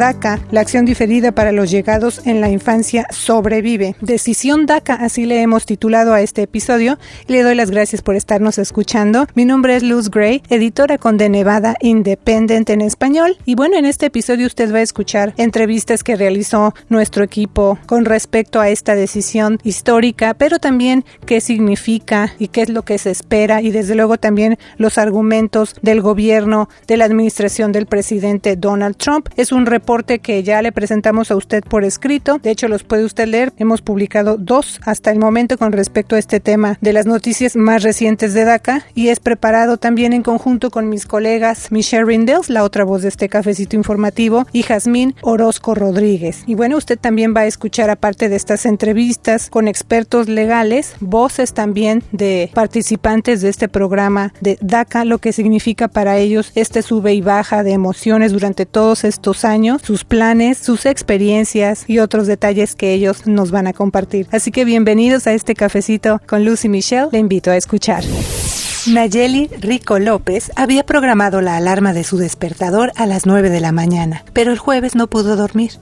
DACA, la acción diferida para los llegados en la infancia sobrevive. Decisión DACA, así le hemos titulado a este episodio le doy las gracias por estarnos escuchando. Mi nombre es Luz Gray, editora con The Nevada Independent en español y bueno, en este episodio usted va a escuchar entrevistas que realizó nuestro equipo con respecto a esta decisión histórica, pero también qué significa y qué es lo que se espera y desde luego también los argumentos del gobierno de la administración del presidente Donald Trump. Es un reporte que ya le presentamos a usted por escrito. De hecho, los puede usted leer. Hemos publicado dos hasta el momento con respecto a este tema de las noticias más recientes de DACA y es preparado también en conjunto con mis colegas Michelle Rindels, la otra voz de este cafecito informativo, y Jazmín Orozco Rodríguez. Y bueno, usted también va a escuchar aparte de estas entrevistas con expertos legales, voces también de participantes de este programa de DACA, lo que significa para ellos este sube y baja de emociones durante todos estos años sus planes, sus experiencias y otros detalles que ellos nos van a compartir. Así que bienvenidos a este cafecito con Lucy Michelle. Le invito a escuchar. Nayeli Rico López había programado la alarma de su despertador a las 9 de la mañana, pero el jueves no pudo dormir.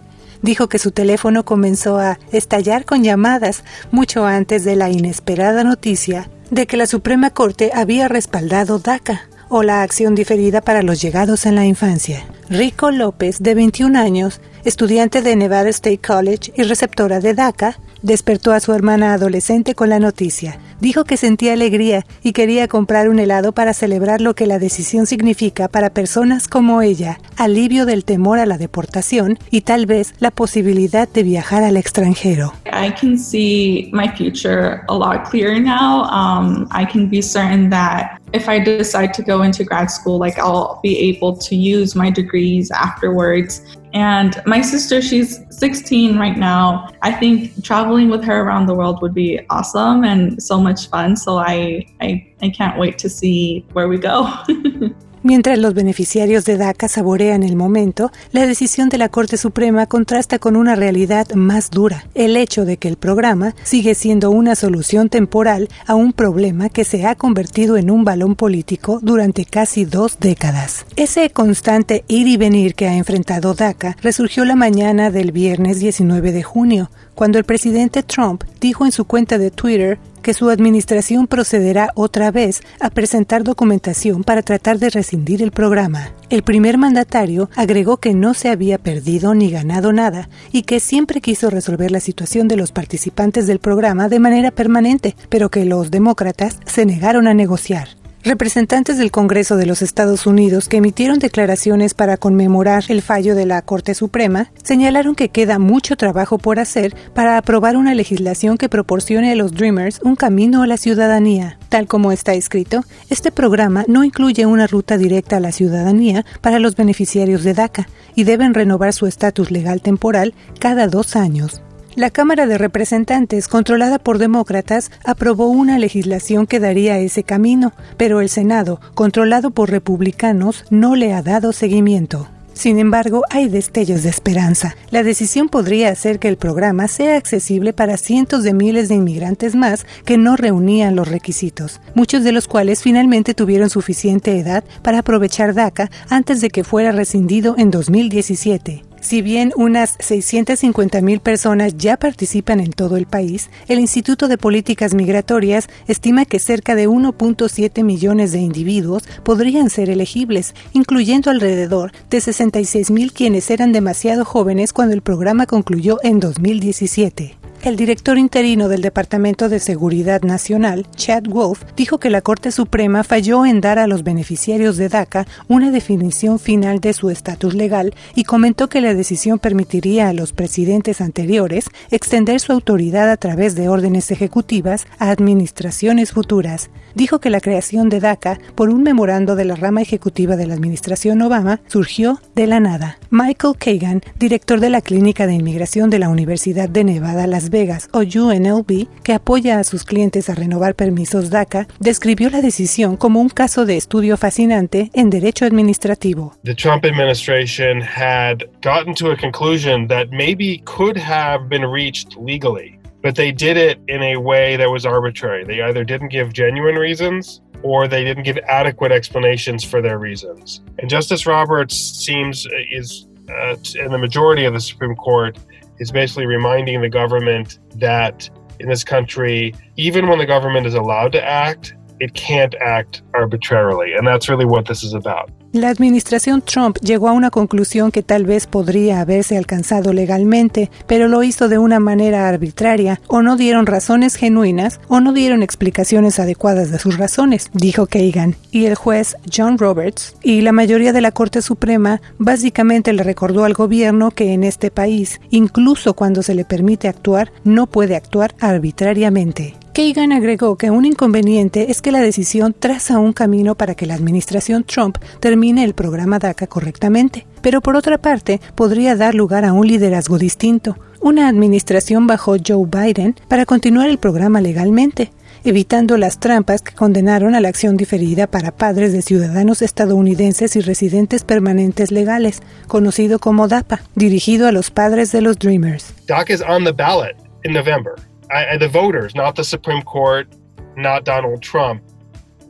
Dijo que su teléfono comenzó a estallar con llamadas mucho antes de la inesperada noticia de que la Suprema Corte había respaldado DACA, o la acción diferida para los llegados en la infancia. Rico López, de 21 años, estudiante de Nevada State College y receptora de DACA, despertó a su hermana adolescente con la noticia. Dijo que sentía alegría y quería comprar un helado para celebrar lo que la decisión significa para personas como ella, alivio del temor a la deportación y tal vez la posibilidad de viajar al extranjero. I can see my future a lot clearer now. Um, I can be certain that if I decide to go into grad school, like I'll be able to use my degrees afterwards. And my sister, she's 16 right now. I think traveling with her around the world would be awesome and so much fun. So I, I, I can't wait to see where we go. Mientras los beneficiarios de DACA saborean el momento, la decisión de la Corte Suprema contrasta con una realidad más dura, el hecho de que el programa sigue siendo una solución temporal a un problema que se ha convertido en un balón político durante casi dos décadas. Ese constante ir y venir que ha enfrentado DACA resurgió la mañana del viernes 19 de junio, cuando el presidente Trump dijo en su cuenta de Twitter que su administración procederá otra vez a presentar documentación para tratar de rescindir el programa. El primer mandatario agregó que no se había perdido ni ganado nada y que siempre quiso resolver la situación de los participantes del programa de manera permanente, pero que los demócratas se negaron a negociar. Representantes del Congreso de los Estados Unidos que emitieron declaraciones para conmemorar el fallo de la Corte Suprema señalaron que queda mucho trabajo por hacer para aprobar una legislación que proporcione a los Dreamers un camino a la ciudadanía. Tal como está escrito, este programa no incluye una ruta directa a la ciudadanía para los beneficiarios de DACA y deben renovar su estatus legal temporal cada dos años. La Cámara de Representantes, controlada por demócratas, aprobó una legislación que daría ese camino, pero el Senado, controlado por republicanos, no le ha dado seguimiento. Sin embargo, hay destellos de esperanza. La decisión podría hacer que el programa sea accesible para cientos de miles de inmigrantes más que no reunían los requisitos, muchos de los cuales finalmente tuvieron suficiente edad para aprovechar DACA antes de que fuera rescindido en 2017. Si bien unas 650 mil personas ya participan en todo el país, el Instituto de Políticas Migratorias estima que cerca de 1.7 millones de individuos podrían ser elegibles, incluyendo alrededor de 66 mil quienes eran demasiado jóvenes cuando el programa concluyó en 2017. El director interino del Departamento de Seguridad Nacional, Chad Wolf, dijo que la Corte Suprema falló en dar a los beneficiarios de DACA una definición final de su estatus legal y comentó que la decisión permitiría a los presidentes anteriores extender su autoridad a través de órdenes ejecutivas a administraciones futuras. Dijo que la creación de DACA por un memorando de la rama ejecutiva de la administración Obama surgió de la nada. Michael Kagan, director de la Clínica de Inmigración de la Universidad de Nevada, Las Vegas o UNLV, que apoya a sus clientes a renovar permisos DACA, describió la decisión como un caso de estudio fascinante en derecho administrativo. The Trump administration had gotten to a conclusion that maybe could have been reached legally, but they did it in a way that was arbitrary. They either didn't give genuine reasons or they didn't give adequate explanations for their reasons. And Justice Roberts seems is uh, in the majority of the Supreme Court is basically reminding the government that in this country, even when the government is allowed to act, it can't act arbitrarily. And that's really what this is about. La administración Trump llegó a una conclusión que tal vez podría haberse alcanzado legalmente, pero lo hizo de una manera arbitraria, o no dieron razones genuinas, o no dieron explicaciones adecuadas de sus razones, dijo Kagan. Y el juez John Roberts y la mayoría de la Corte Suprema básicamente le recordó al gobierno que en este país, incluso cuando se le permite actuar, no puede actuar arbitrariamente. Kagan agregó que un inconveniente es que la decisión traza un camino para que la administración Trump termine el programa DACA correctamente, pero por otra parte podría dar lugar a un liderazgo distinto, una administración bajo Joe Biden para continuar el programa legalmente, evitando las trampas que condenaron a la acción diferida para padres de ciudadanos estadounidenses y residentes permanentes legales, conocido como DAPA, dirigido a los padres de los Dreamers. DACA is on the ballot in November. I, the voters, not the Supreme Court, not Donald Trump,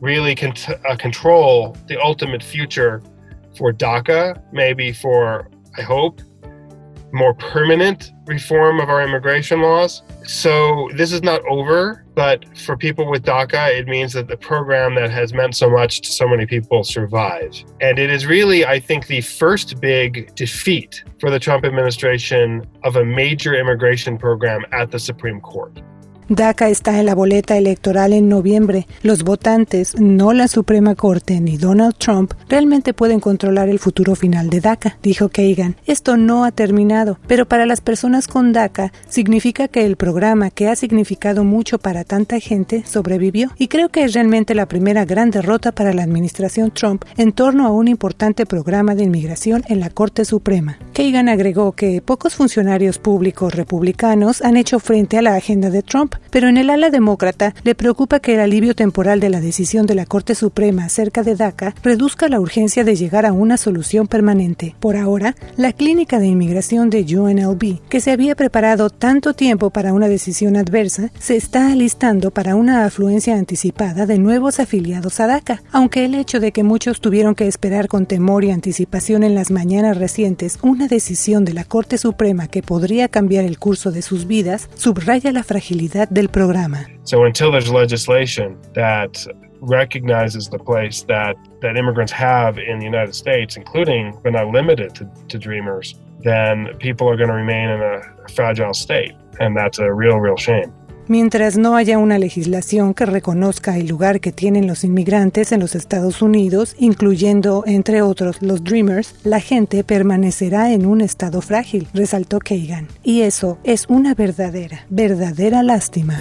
really can uh, control the ultimate future for DACA, maybe for, I hope, more permanent reform of our immigration laws. So this is not over, but for people with DACA, it means that the program that has meant so much to so many people survives. And it is really, I think, the first big defeat for the Trump administration of a major immigration program at the Supreme Court. DACA está en la boleta electoral en noviembre. Los votantes, no la Suprema Corte ni Donald Trump, realmente pueden controlar el futuro final de DACA, dijo Kagan. Esto no ha terminado, pero para las personas con DACA significa que el programa que ha significado mucho para tanta gente sobrevivió y creo que es realmente la primera gran derrota para la administración Trump en torno a un importante programa de inmigración en la Corte Suprema. Kagan agregó que pocos funcionarios públicos republicanos han hecho frente a la agenda de Trump pero en el ala demócrata le preocupa que el alivio temporal de la decisión de la Corte Suprema acerca de DACA reduzca la urgencia de llegar a una solución permanente. Por ahora, la clínica de inmigración de UNLV, que se había preparado tanto tiempo para una decisión adversa, se está alistando para una afluencia anticipada de nuevos afiliados a DACA, aunque el hecho de que muchos tuvieron que esperar con temor y anticipación en las mañanas recientes una decisión de la Corte Suprema que podría cambiar el curso de sus vidas, subraya la fragilidad del programa. So until there's legislation that recognizes the place that, that immigrants have in the United States, including but not limited to, to dreamers, then people are going to remain in a fragile state. And that's a real, real shame. Mientras no haya una legislación que reconozca el lugar que tienen los inmigrantes en los Estados Unidos, incluyendo, entre otros, los Dreamers, la gente permanecerá en un estado frágil, resaltó Kagan. Y eso es una verdadera, verdadera lástima.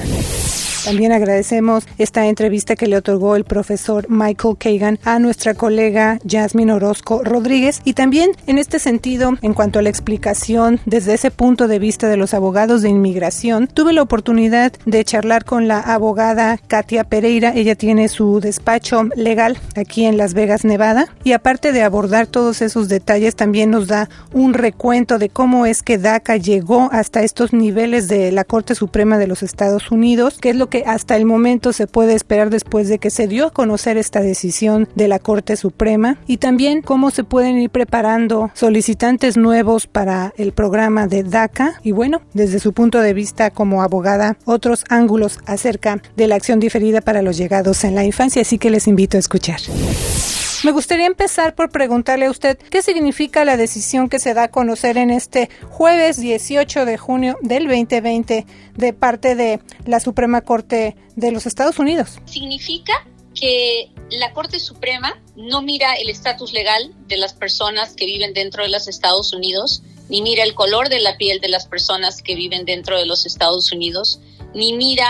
También agradecemos esta entrevista que le otorgó el profesor Michael Kagan a nuestra colega Jasmine Orozco Rodríguez y también en este sentido, en cuanto a la explicación desde ese punto de vista de los abogados de inmigración, tuve la oportunidad de charlar con la abogada Katia Pereira. Ella tiene su despacho legal aquí en Las Vegas, Nevada y aparte de abordar todos esos detalles, también nos da un recuento de cómo es que DACA llegó hasta estos niveles de la Corte Suprema de los Estados Unidos, que es lo que hasta el momento se puede esperar después de que se dio a conocer esta decisión de la Corte Suprema y también cómo se pueden ir preparando solicitantes nuevos para el programa de DACA y bueno, desde su punto de vista como abogada, otros ángulos acerca de la acción diferida para los llegados en la infancia, así que les invito a escuchar. Me gustaría empezar por preguntarle a usted qué significa la decisión que se da a conocer en este jueves 18 de junio del 2020 de parte de la Suprema Corte de los Estados Unidos. Significa que la Corte Suprema no mira el estatus legal de las personas que viven dentro de los Estados Unidos, ni mira el color de la piel de las personas que viven dentro de los Estados Unidos, ni mira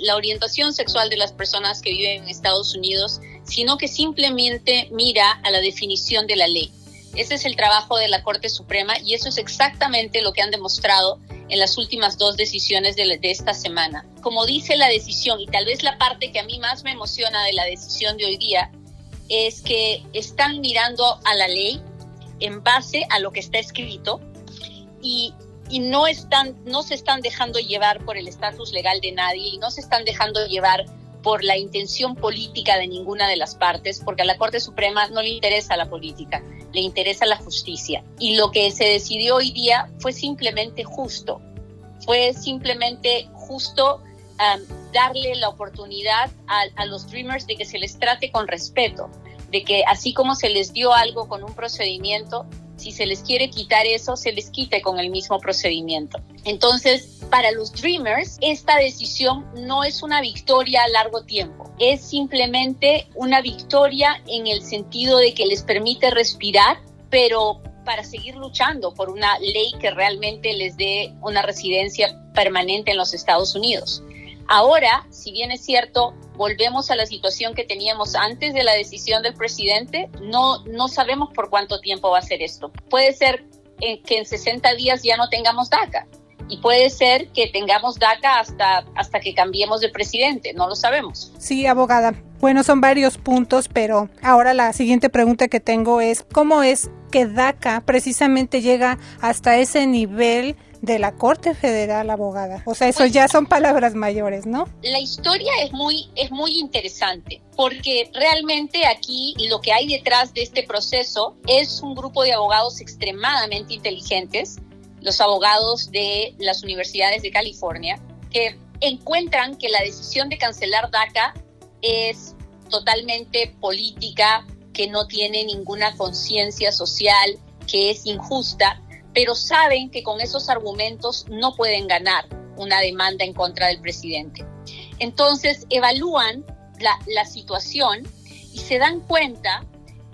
la orientación sexual de las personas que viven en Estados Unidos, sino que simplemente mira a la definición de la ley. Ese es el trabajo de la Corte Suprema y eso es exactamente lo que han demostrado en las últimas dos decisiones de, esta semana. Como dice la decisión, y tal vez la parte que a mí más me emociona de la decisión de hoy día, es que están mirando a la ley en base a lo que está escrito y, y no, están, no se están dejando llevar por el estatus legal de nadie y no se están dejando llevar por la intención política de ninguna de las partes, porque a la Corte Suprema no le interesa la política, le interesa la justicia. Y lo que se decidió hoy día fue simplemente justo, fue simplemente justo um, darle la oportunidad a, a los Dreamers de que se les trate con respeto, de que así como se les dio algo con un procedimiento, si se les quiere quitar eso, se les quite con el mismo procedimiento. Entonces, para los Dreamers, esta decisión no es una victoria a largo tiempo, es simplemente una victoria en el sentido de que les permite respirar, pero para seguir luchando por una ley que realmente les dé una residencia permanente en los Estados Unidos. Ahora, si bien es cierto, volvemos a la situación que teníamos antes de la decisión del presidente, no, no sabemos por cuánto tiempo va a ser esto. Puede ser que en 60 días ya no tengamos DACA y puede ser que tengamos DACA hasta, hasta que cambiemos de presidente, no lo sabemos. Sí, abogada. Bueno, son varios puntos, pero ahora la siguiente pregunta que tengo es, ¿cómo es que DACA precisamente llega hasta ese nivel de la Corte Federal Abogada. O sea, eso pues, ya son palabras mayores, ¿no? La historia es muy, es muy interesante porque realmente aquí lo que hay detrás de este proceso es un grupo de abogados extremadamente inteligentes, los abogados de las universidades de California, que encuentran que la decisión de cancelar DACA es totalmente política, que no tiene ninguna conciencia social, que es injusta pero saben que con esos argumentos no pueden ganar una demanda en contra del presidente. Entonces evalúan la, situación y se dan cuenta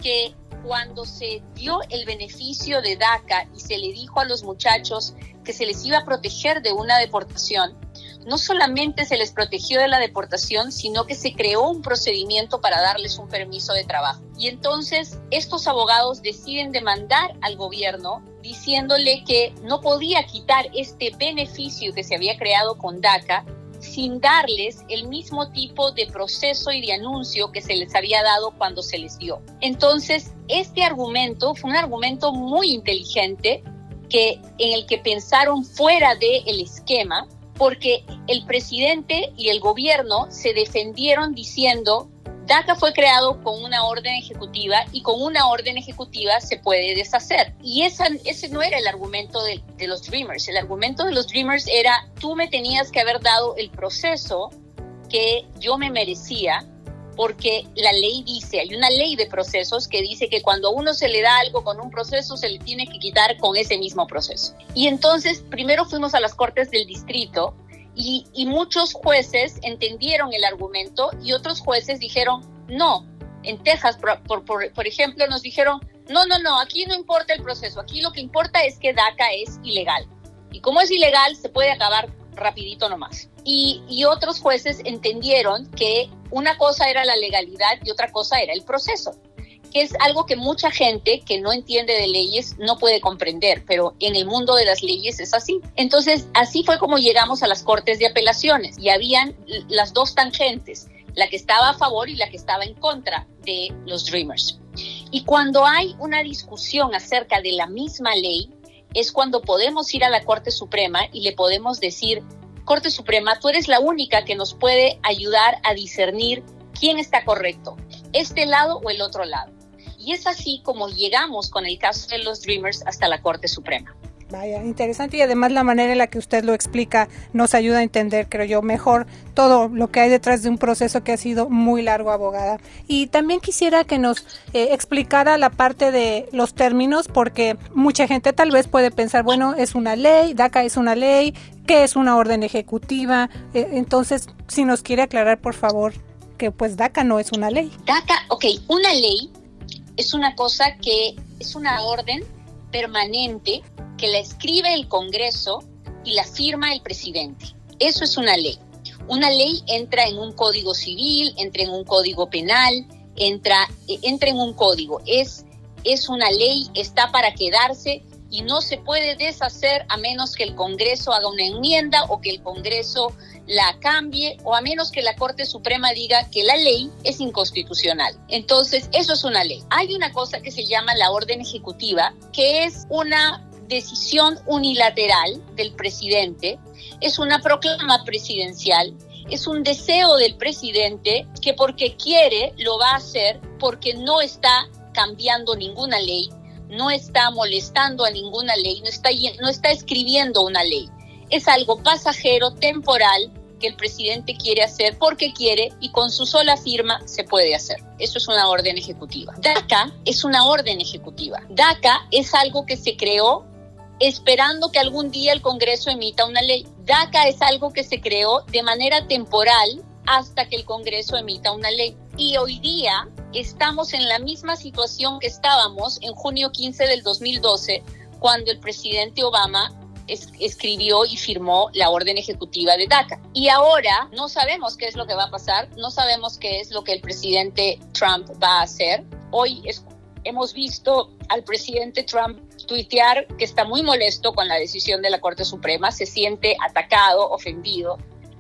que cuando se dio el beneficio de DACA y se le dijo a los muchachos que se les iba a proteger de una deportación, no solamente se les protegió de la deportación, sino que se creó un procedimiento para darles un permiso de trabajo. Y entonces estos abogados deciden demandar al gobierno diciéndole que no podía quitar este beneficio que se había creado con DACA sin darles el mismo tipo de proceso y de anuncio que se les había dado cuando se les dio. Entonces, este argumento fue un argumento muy inteligente que, en el que pensaron fuera del esquema, porque el presidente y el gobierno se defendieron diciendo DACA fue creado con una orden ejecutiva y con una orden ejecutiva se puede deshacer. Y ese no era el argumento de, de, los Dreamers. El argumento de los Dreamers era, tú me tenías que haber dado el proceso que yo me merecía porque la ley dice, hay una ley de procesos que dice que cuando a uno se le da algo con un proceso, se le tiene que quitar con ese mismo proceso. Y entonces, primero fuimos a las cortes del distrito y, muchos jueces entendieron el argumento y otros jueces dijeron, no, en Texas, por, por, por, por ejemplo, nos dijeron, no, no, no, aquí no importa el proceso, aquí lo que importa es que DACA es ilegal. Y como es ilegal, se puede acabar rapidito nomás. Y, y, otros jueces entendieron que una cosa era la legalidad y otra cosa era el proceso, que es algo que mucha gente que no entiende de leyes no puede comprender, pero en el mundo de las leyes es así. Entonces, así fue como llegamos a las cortes de apelaciones y habían las dos tangentes, la que estaba a favor y la que estaba en contra de los Dreamers. Y cuando hay una discusión acerca de la misma ley, es cuando podemos ir a la Corte Suprema y le podemos decir, Corte Suprema, tú eres la única que nos puede ayudar a discernir quién está correcto, este lado o el otro lado. Y es así como llegamos con el caso de los Dreamers hasta la Corte Suprema. Vaya, interesante y además la manera en la que usted lo explica nos ayuda a entender, creo yo, mejor todo lo que hay detrás de un proceso que ha sido muy largo, abogada. Y también quisiera que nos eh, explicara la parte de los términos, porque mucha gente tal vez puede pensar, bueno, es una ley, DACA es una ley, ¿qué es una orden ejecutiva? Eh, entonces, si nos quiere aclarar, por favor, que pues DACA no es una ley. DACA, ok, una ley es una cosa que es una orden permanente que la escribe el Congreso y la firma el presidente. Eso es una ley. Una ley entra en un código civil, entra en un código penal, entra, eh, entra en un código. Es, es una ley, está para quedarse y no se puede deshacer a menos que el Congreso haga una enmienda o que el Congreso la cambie o a menos que la Corte Suprema diga que la ley es inconstitucional. Entonces, eso es una ley. Hay una cosa que se llama la orden ejecutiva, que es una decisión unilateral del presidente, es una proclama presidencial, es un deseo del presidente que porque quiere lo va a hacer porque no está cambiando ninguna ley, no está molestando a ninguna ley, no está, no está escribiendo una ley. Es algo pasajero, temporal, que el presidente quiere hacer porque quiere y con su sola firma se puede hacer. Eso es una orden ejecutiva. DACA es una orden ejecutiva. DACA es algo que se creó esperando que algún día el Congreso emita una ley. DACA es algo que se creó de manera temporal hasta que el Congreso emita una ley. Y hoy día estamos en la misma situación que estábamos en junio 15 del 2012, cuando el presidente Obama escribió y firmó la orden ejecutiva de DACA. Y ahora no sabemos qué es lo que va a pasar, no sabemos qué es lo que el presidente Trump va a hacer. Hoy hemos visto al presidente Trump tuitear que está muy molesto con la decisión de la Corte Suprema, se siente atacado, ofendido.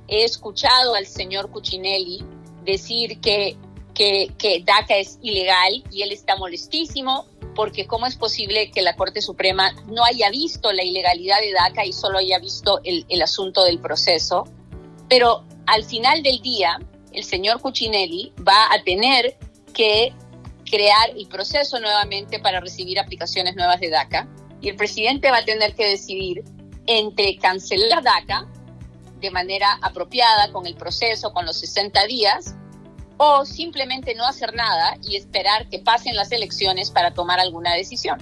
He escuchado al señor Cuccinelli decir que, que, que DACA es ilegal y él está molestísimo porque cómo es posible que la Corte Suprema no haya visto la ilegalidad de DACA y solo haya visto el, el asunto del proceso. Pero al final del día, el señor Cuccinelli va a tener que crear el proceso nuevamente para recibir aplicaciones nuevas de DACA y el presidente va a tener que decidir entre cancelar DACA de manera apropiada con el proceso, con los 60 días, o simplemente no hacer nada y esperar que pasen las elecciones para tomar alguna decisión.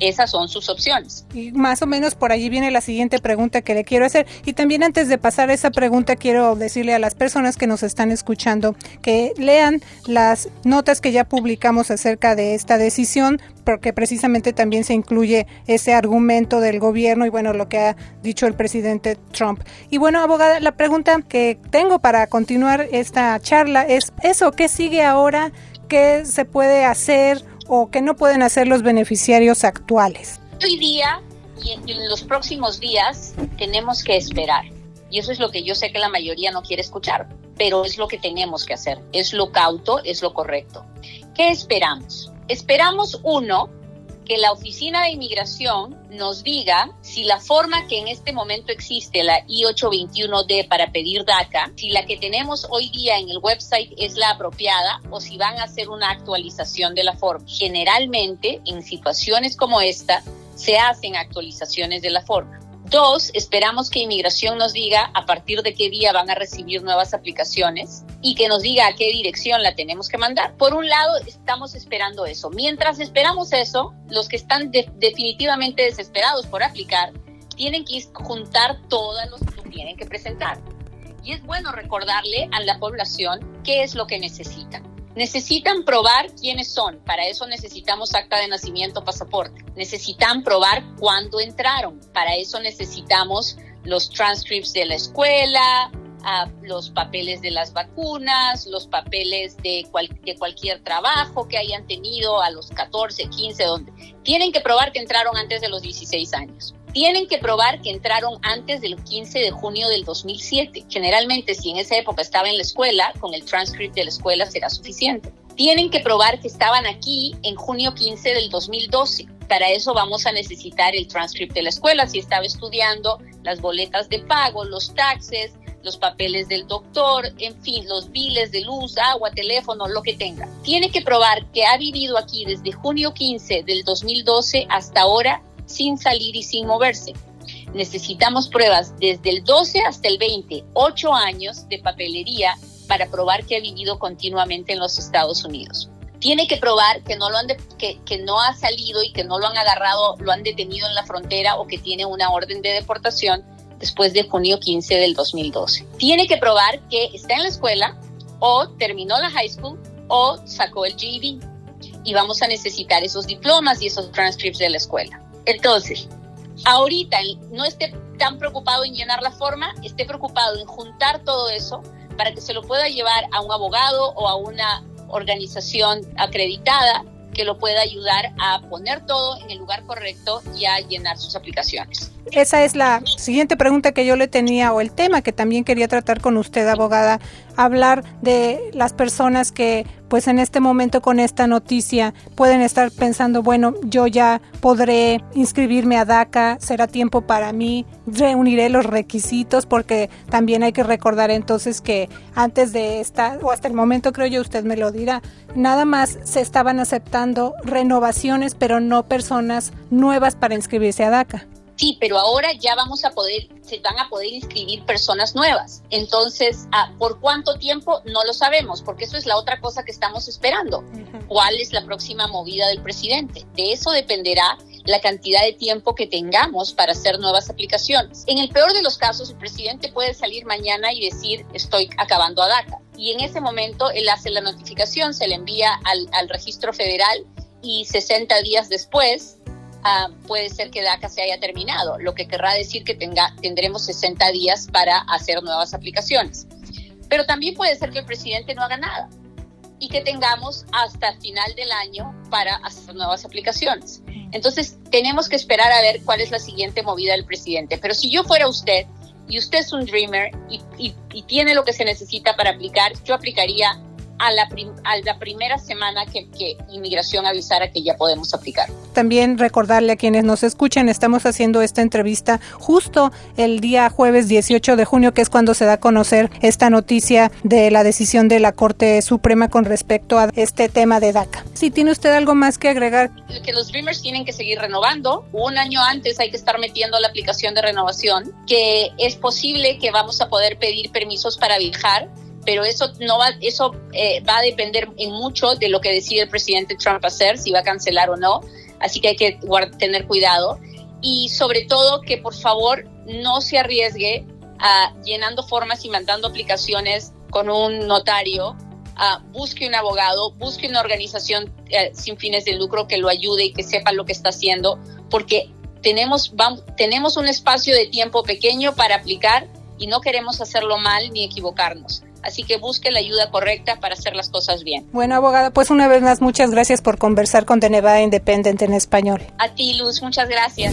Esas son sus opciones. Y más o menos por allí viene la siguiente pregunta que le quiero hacer. Y también antes de pasar esa pregunta, quiero decirle a las personas que nos están escuchando que lean las notas que ya publicamos acerca de esta decisión, porque precisamente también se incluye ese argumento del gobierno y bueno, lo que ha dicho el presidente Trump. Y bueno, abogada, la pregunta que tengo para continuar esta charla es eso, ¿qué sigue ahora? ¿Qué se puede hacer? O que no pueden hacer los beneficiarios actuales? Hoy día y en los próximos días tenemos que esperar. Y eso es lo que yo sé que la mayoría no quiere escuchar, pero es lo que tenemos que hacer. Es lo cauto, es lo correcto. ¿Qué esperamos? Esperamos, uno, que la Oficina de Inmigración nos diga si la forma que en este momento existe, la I-821D para pedir DACA, si la que tenemos hoy día en el website es la apropiada o si van a hacer una actualización de la forma. Generalmente, en situaciones como esta, se hacen actualizaciones de la forma. Dos, esperamos que inmigración nos diga a partir de qué día van a recibir nuevas aplicaciones y que nos diga a qué dirección la tenemos que mandar. Por un lado, estamos esperando eso. Mientras esperamos eso, los que están definitivamente desesperados por aplicar, tienen que juntar todas los que tienen que presentar. Y es bueno recordarle a la población qué es lo que necesitan. Necesitan probar quiénes son. Para eso necesitamos acta de nacimiento, pasaporte. Necesitan probar cuándo entraron. Para eso necesitamos los transcripts de la escuela, los papeles de las vacunas, los papeles de, de, cualquier trabajo que hayan tenido a los 14, 15, donde tienen que probar que entraron antes de los 16 años tienen que probar que entraron antes del 15 de junio del 2007. Generalmente, si en esa época estaba en la escuela, con el transcript de la escuela será suficiente. Tienen que probar que estaban aquí en junio 15 del 2012. Para eso vamos a necesitar el transcript de la escuela, si estaba estudiando, las boletas de pago, los taxes, los papeles del doctor, en fin, los biles de luz, agua, teléfono, lo que tenga. Tiene que probar que ha vivido aquí desde junio 15 del 2012 hasta ahora sin salir y sin moverse. Necesitamos pruebas desde el 12 hasta el 20, 8 años de papelería para probar que ha vivido continuamente en los Estados Unidos. Tiene que probar que no, lo han que, que no ha salido y que no lo han agarrado, lo han detenido en la frontera o que tiene una orden de deportación después de junio 15 del 2012. Tiene que probar que está en la escuela o terminó la high school o sacó el GED y vamos a necesitar esos diplomas y esos transcripts de la escuela. Entonces, ahorita no esté tan preocupado en llenar la forma, esté preocupado en juntar todo eso para que se lo pueda llevar a un abogado o a una organización acreditada que lo pueda ayudar a poner todo en el lugar correcto y a llenar sus aplicaciones. Esa es la siguiente pregunta que yo le tenía o el tema que también quería tratar con usted, abogada, hablar de las personas que pues en este momento con esta noticia pueden estar pensando, bueno, yo ya podré inscribirme a DACA, será tiempo para mí, reuniré los requisitos porque también hay que recordar entonces que antes de esta o hasta el momento creo yo usted me lo dirá, nada más se estaban aceptando renovaciones pero no personas nuevas para inscribirse a DACA. Sí, pero ahora ya vamos a poder, se van a poder inscribir personas nuevas. Entonces, ah, ¿por cuánto tiempo? No lo sabemos, porque eso es la otra cosa que estamos esperando. ¿Cuál es la próxima movida del presidente? De eso dependerá la cantidad de tiempo que tengamos para hacer nuevas aplicaciones. En el peor de los casos, el presidente puede salir mañana y decir, estoy acabando a DACA. Y en ese momento, él hace la notificación, se le envía al, al registro federal y 60 días después Ah, puede ser que DACA se haya terminado, lo que querrá decir que tenga, tendremos 60 días para hacer nuevas aplicaciones. Pero también puede ser que el presidente no haga nada y que tengamos hasta final del año para hacer nuevas aplicaciones. Entonces, tenemos que esperar a ver cuál es la siguiente movida del presidente. Pero si yo fuera usted y usted es un dreamer y, y tiene lo que se necesita para aplicar, yo aplicaría a la, a la primera semana que, que, inmigración avisara que ya podemos aplicar. También recordarle a quienes nos escuchan, estamos haciendo esta entrevista justo el día jueves 18 de junio, que es cuando se da a conocer esta noticia de la decisión de la Corte Suprema con respecto a este tema de DACA. Si tiene usted algo más que agregar. Que los Dreamers tienen que seguir renovando. Un año antes hay que estar metiendo la aplicación de renovación, que es posible que vamos a poder pedir permisos para viajar pero eso no va, eso eh, va a depender en mucho de lo que decide el presidente Trump hacer, si va a cancelar o no. Así que hay que tener cuidado y sobre todo que por favor no se arriesgue a llenando formas y mandando aplicaciones con un notario. busque un abogado, busque una organización eh, sin fines de lucro que lo ayude y que sepa lo que está haciendo, porque tenemos, vamos, tenemos un espacio de tiempo pequeño para aplicar y no queremos hacerlo mal ni equivocarnos. Así que busque la ayuda correcta para hacer las cosas bien. Bueno, abogada, pues una vez más, muchas gracias por conversar con The Nevada Independent en español. A ti, Luz, muchas gracias.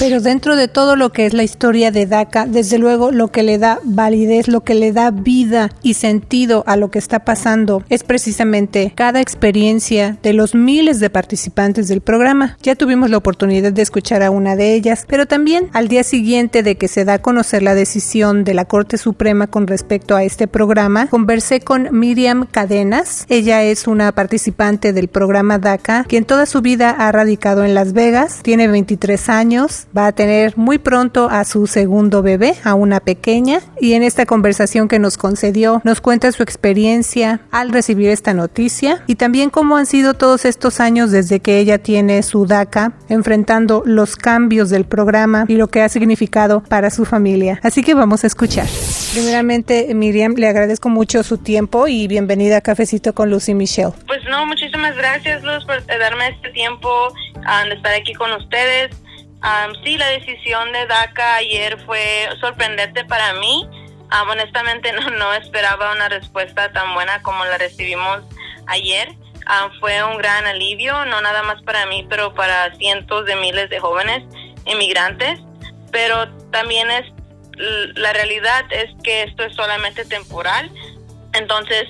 Pero dentro de todo lo que es la historia de DACA, desde luego lo que le da validez, lo que le da vida y sentido a lo que está pasando es precisamente cada experiencia de los miles de participantes del programa. Ya tuvimos la oportunidad de escuchar a una de ellas, pero también al día siguiente de que se da a conocer la decisión de la Corte Suprema con respecto a este programa, conversé con Miriam Cadenas. Ella es una participante del programa DACA, quien toda su vida ha radicado en Las Vegas, tiene 23 años, va a tener muy pronto a su segundo bebé, a una pequeña, y en esta conversación que nos concedió nos cuenta su experiencia al recibir esta noticia y también cómo han sido todos estos años desde que ella tiene su DACA, enfrentando los cambios del programa y lo que ha significado para su familia. Así que vamos a escuchar. Primeramente, Miriam, le agradezco mucho su tiempo y bienvenida a Cafecito con Lucy Michelle. Pues no, muchísimas gracias Luz por darme este tiempo um, de estar aquí con ustedes sí, la decisión de DACA ayer fue sorprendente para mí. honestamente no, no esperaba una respuesta tan buena como la recibimos ayer. fue un gran alivio, no nada más para mí, pero para cientos de miles de jóvenes inmigrantes. Pero también es la realidad es que esto es solamente temporal. Entonces,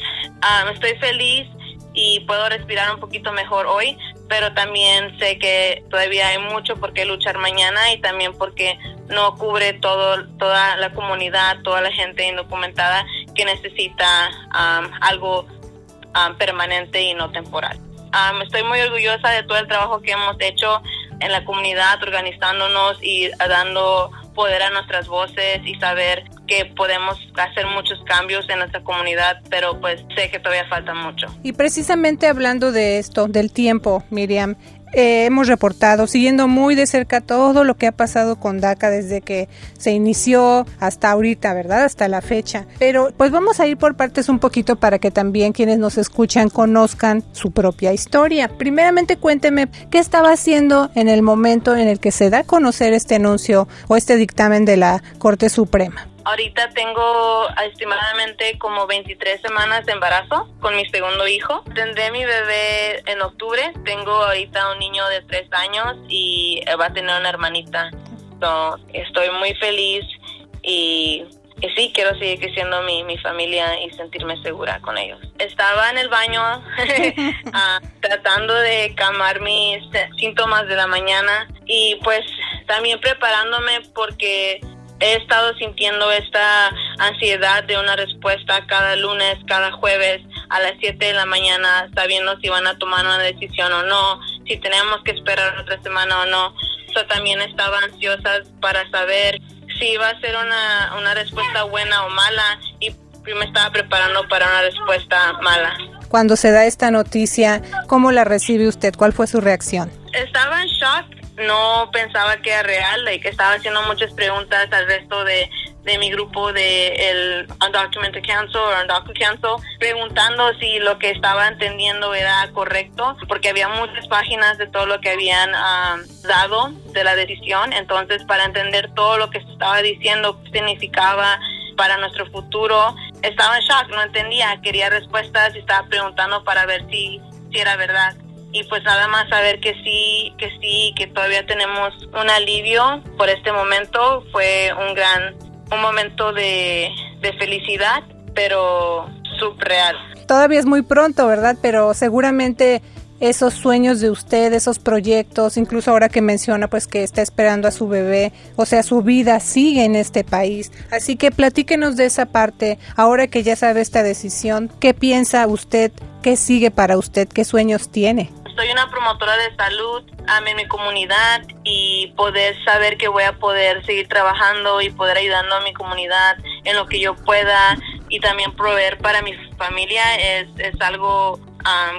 estoy feliz y puedo respirar un poquito mejor hoy, pero también sé que todavía hay mucho por qué luchar mañana y también porque no cubre todo, toda la comunidad, toda la gente indocumentada que necesita um, algo um, permanente y no temporal. Um, estoy muy orgullosa de todo el trabajo que hemos hecho en la comunidad, organizándonos y dando poder a nuestras voces y saber que podemos hacer muchos cambios en nuestra comunidad, pero pues sé que todavía falta mucho. Y precisamente hablando de esto, del tiempo, Miriam, eh, hemos reportado, siguiendo muy de cerca todo lo que ha pasado con DACA desde que se inició hasta ahorita, ¿verdad? Hasta la fecha. Pero pues vamos a ir por partes un poquito para que también quienes nos escuchan conozcan su propia historia. Primeramente cuénteme qué estaba haciendo en el momento en el que se da a conocer este anuncio o este dictamen de la Corte Suprema. Ahorita tengo estimadamente como 23 semanas de embarazo con mi segundo hijo. Tendré mi bebé en octubre. Tengo ahorita un niño de 3 años y va a tener una hermanita. estoy muy feliz y, sí, quiero seguir creciendo mi, mi familia y sentirme segura con ellos. Estaba en el baño ah, tratando de calmar mis síntomas de la mañana y pues también preparándome porque he estado sintiendo esta ansiedad de una respuesta cada lunes, cada jueves a las 7 de la mañana, sabiendo si van a tomar una decisión o no, si tenemos que esperar otra semana o no. Yo también estaba ansiosa para saber si iba a ser una, una respuesta buena o mala y me estaba preparando para una respuesta mala. Cuando se da esta noticia, ¿cómo la recibe usted? ¿Cuál fue su reacción? Estaba en shock no pensaba que era real que estaba haciendo muchas preguntas al resto de, mi grupo de el Undocumented Council o Undocumented Council preguntando si lo que estaba entendiendo era correcto porque había muchas páginas de todo lo que habían ah, dado de la decisión. Entonces para entender todo lo que se estaba diciendo qué significaba para nuestro futuro estaba en shock no entendía quería respuestas y estaba preguntando para ver si si era verdad y pues nada más saber que sí, que sí, que todavía tenemos un alivio por este momento fue un gran, un momento de, de felicidad, pero subreal. Todavía es muy pronto, ¿verdad? Pero seguramente esos sueños de usted, esos proyectos, incluso ahora que menciona pues que está esperando a su bebé, o sea, su vida sigue en este país. Así que platíquenos de esa parte, ahora que ya sabe esta decisión, ¿qué piensa usted? ¿Qué sigue para usted? ¿Qué sueños tiene? Soy una promotora de salud en mi comunidad y poder saber que voy a poder seguir trabajando y poder ayudando a mi comunidad en lo que yo pueda y también proveer para mi familia es, es algo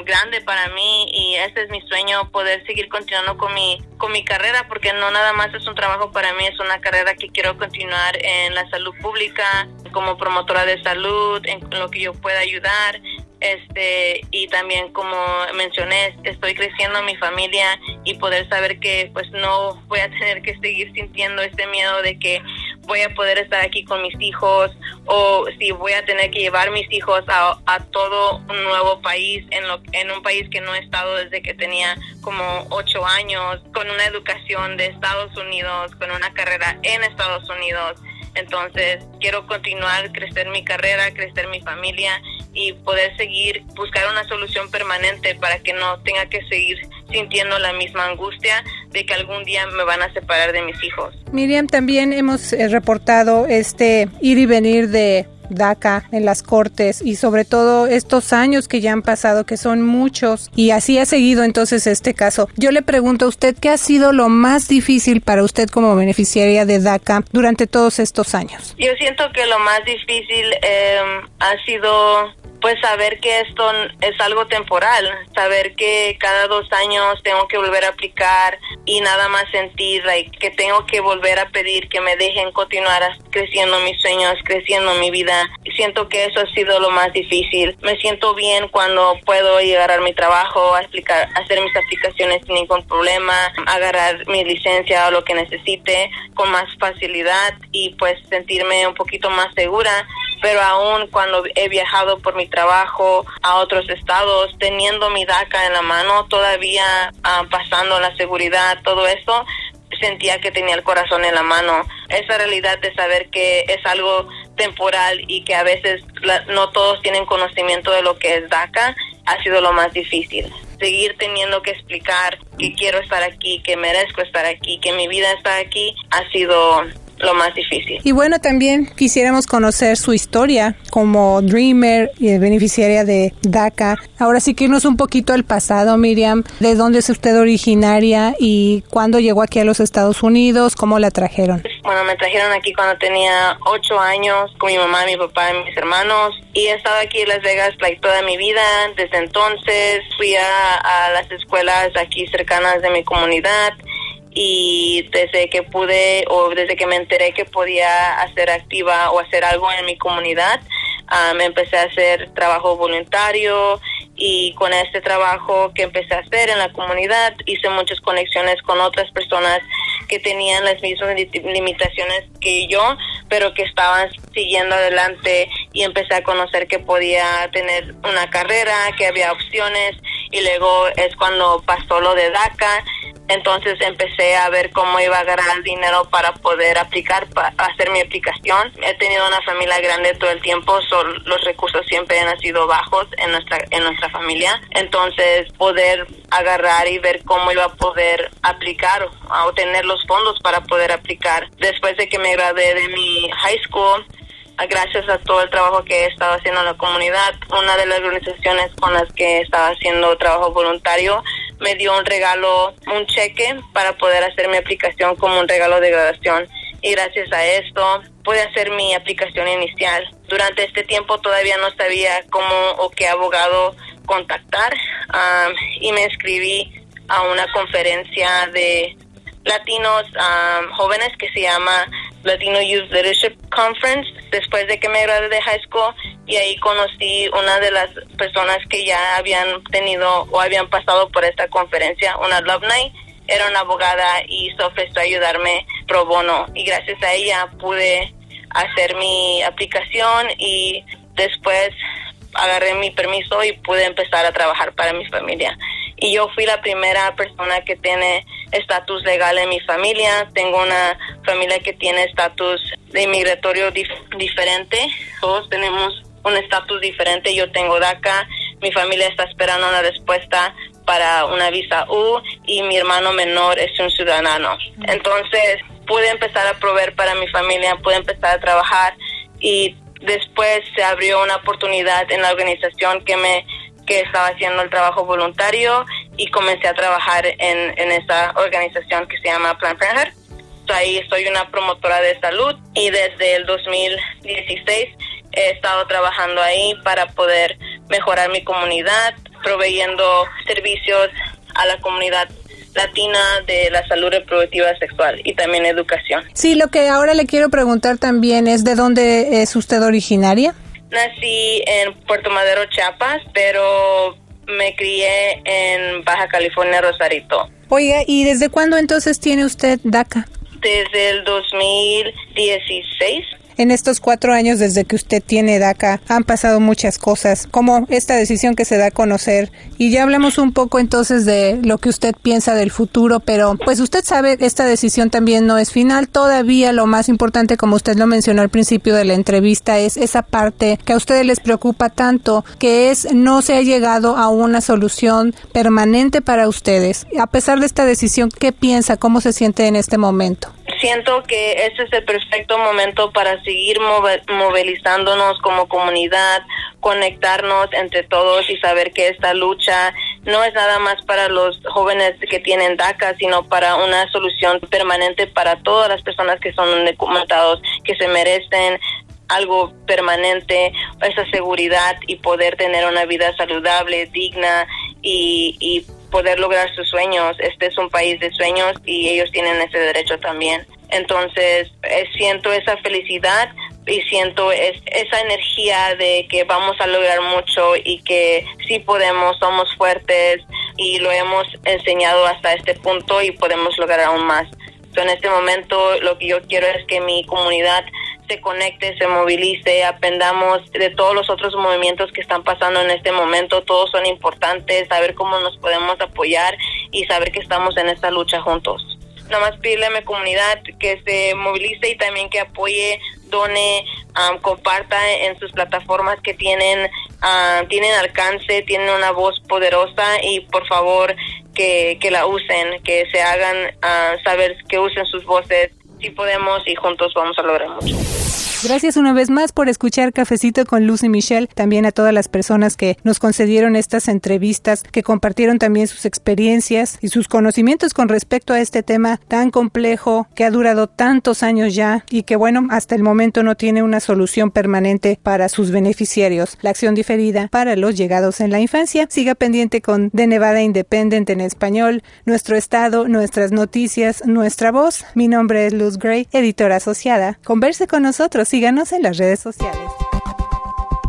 grande para mí y este es mi sueño poder seguir continuando con mi con mi carrera porque no nada más es un trabajo para mí es una carrera que quiero continuar en la salud pública como promotora de salud en lo que yo pueda ayudar este y también como mencioné estoy creciendo mi familia y poder saber que pues no voy a tener que seguir sintiendo este miedo de que voy a poder estar aquí con mis hijos o si voy a tener que llevar mis hijos a, a todo un nuevo país en, lo, en un país que no he estado desde que tenía como ocho años con una educación de Estados Unidos con una carrera en Estados Unidos entonces quiero continuar crecer mi carrera crecer mi familia y poder seguir, buscar una solución permanente para que no tenga que seguir sintiendo la misma angustia de que algún día me van a separar de mis hijos. Miriam, también hemos eh, reportado este ir y venir de DACA en las cortes y sobre todo estos años que ya han pasado, que son muchos, y así ha seguido entonces este caso. Yo le pregunto a usted, ¿qué ha sido lo más difícil para usted como beneficiaria de DACA durante todos estos años? Yo siento que lo más difícil eh, ha sido pues saber que esto es algo temporal, saber que cada dos años tengo que volver a aplicar y nada más sentir que tengo que volver a pedir que me dejen continuar creciendo mis sueños, creciendo mi vida. Siento que eso ha sido lo más difícil. Me siento bien cuando puedo llegar a mi trabajo, hacer mis aplicaciones sin ningún problema, agarrar mi licencia o lo que necesite con más facilidad y pues sentirme un poquito más segura pero aún cuando he viajado por mi trabajo a otros estados, teniendo mi DACA en la mano, todavía ah, pasando la seguridad, todo eso, sentía que tenía el corazón en la mano. Esa realidad de saber que es algo temporal y que a veces no todos tienen conocimiento de lo que es DACA, ha sido lo más difícil. Seguir teniendo que explicar que quiero estar aquí, que merezco estar aquí, que mi vida está aquí, ha sido lo más difícil. Y bueno, también quisiéramos conocer su historia como Dreamer y beneficiaria de DACA. Ahora sí que irnos un poquito al pasado, Miriam. ¿De dónde es usted originaria y cuándo llegó aquí a los Estados Unidos? ¿Cómo la trajeron? Bueno, me trajeron aquí cuando tenía ocho años con mi mamá, mi papá y mis hermanos. Y he estado aquí en Las Vegas like, toda mi vida. Desde entonces fui a, a las escuelas aquí cercanas de mi comunidad y desde que pude o desde que me enteré que podía hacer activa o hacer algo en mi comunidad, me empecé a hacer trabajo voluntario y con este trabajo que empecé a hacer en la comunidad hice muchas conexiones con otras personas que tenían las mismas limitaciones que yo, pero que estaban siguiendo adelante y empecé a conocer que podía tener una carrera, que había opciones y luego es cuando pasó lo de DACA entonces empecé a ver cómo iba a ganar dinero para poder aplicar, para hacer mi aplicación. He tenido una familia grande todo el tiempo, los recursos siempre han sido bajos en nuestra, en nuestra familia. Entonces poder agarrar y ver cómo iba a poder aplicar o obtener los fondos para poder aplicar. Después de que me gradué de mi high school, gracias a todo el trabajo que he estado haciendo en la comunidad, una de las organizaciones con las que estaba haciendo trabajo voluntario me dio un regalo, un cheque para poder hacer mi aplicación como un regalo de graduación. Y gracias a esto pude hacer mi aplicación inicial. Durante este tiempo todavía no sabía cómo o qué abogado contactar um, y me inscribí a una conferencia de latinos um, jóvenes que se llama Latino Youth Leadership Conference después de que me gradué de high school y ahí conocí una de las personas que ya habían tenido o habían pasado por esta conferencia, una alumni, era una abogada y se ofreció ayudarme pro bono y gracias a ella pude hacer mi aplicación y después agarré mi permiso y pude empezar a trabajar para mi familia. Y yo fui la primera persona que tiene estatus legal en mi familia. Tengo una familia que tiene estatus de inmigratorio diferente. Todos tenemos un estatus diferente. Yo tengo DACA. Mi familia está esperando una respuesta para una visa U y mi hermano menor es un ciudadano. Entonces pude empezar a proveer para mi familia, pude empezar a trabajar y después se abrió una oportunidad en la organización que me que estaba haciendo el trabajo voluntario y comencé a trabajar en, en esa organización que se llama Plan Parenthood. Ahí soy una promotora de salud y desde el 2016 he estado trabajando ahí para poder mejorar mi comunidad, proveyendo servicios a la comunidad latina de la salud reproductiva sexual y también educación. Sí, lo que ahora le quiero preguntar también es de dónde es usted originaria. Nací en Puerto Madero, Chiapas, pero me crié en Baja California, Rosarito. Oiga, ¿y desde cuándo entonces tiene usted DACA? Desde el 2016 en estos cuatro años desde que usted tiene DACA han pasado muchas cosas, como esta decisión que se da a conocer. Y ya hablamos un poco entonces de lo que usted piensa del futuro, pero pues usted sabe, esta decisión también no es final. Todavía lo más importante, como usted lo mencionó al principio de la entrevista, es esa parte que a ustedes les preocupa tanto, que es no se ha llegado a una solución permanente para ustedes. A pesar de esta decisión, ¿qué piensa? ¿Cómo se siente en este momento? Siento que este es el perfecto momento para seguir movilizándonos como comunidad, conectarnos entre todos y saber que esta lucha no es nada más para los jóvenes que tienen DACA, sino para una solución permanente para todas las personas que son documentados, que se merecen algo permanente, esa seguridad y poder tener una vida saludable, digna y, y poder lograr sus sueños. Este es un país de sueños y ellos tienen ese derecho también. Entonces, eh, siento esa felicidad y siento esa energía de que vamos a lograr mucho y que sí podemos, somos fuertes y lo hemos enseñado hasta este punto y podemos lograr aún más. en este momento lo que yo quiero es que mi comunidad se conecte, se movilice, aprendamos de todos los otros movimientos que están pasando en este momento. Todos son importantes, saber cómo nos podemos apoyar y saber que estamos en esta lucha juntos. Nada más pedirle a mi comunidad que se movilice y también que apoye, done, comparta en sus plataformas que tienen, tienen alcance, tienen una voz poderosa y por favor que, que la usen, que se hagan saber, que usen sus voces sí podemos y juntos vamos a lograr mucho. Gracias una vez más por escuchar Cafecito con Lucy Michelle, también a todas las personas que nos concedieron estas entrevistas, que compartieron también sus experiencias y sus conocimientos con respecto a este tema tan complejo que ha durado tantos años ya y que bueno, hasta el momento no tiene una solución permanente para sus beneficiarios. La acción diferida para los llegados en la infancia. Siga pendiente con De Nevada Independent en español, nuestro estado, nuestras noticias, nuestra voz. Mi nombre es Luz Gray, editora asociada. Converse con nosotros Síganos en las redes sociales.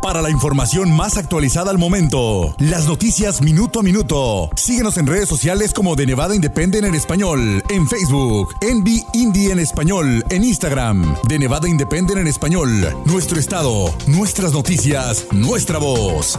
Para la información más actualizada al momento, las noticias minuto a minuto, síguenos en redes sociales como de Nevada Independent en español, en Facebook, Envy Indie en español, en Instagram, de Nevada Independent en español, nuestro estado, nuestras noticias, nuestra voz.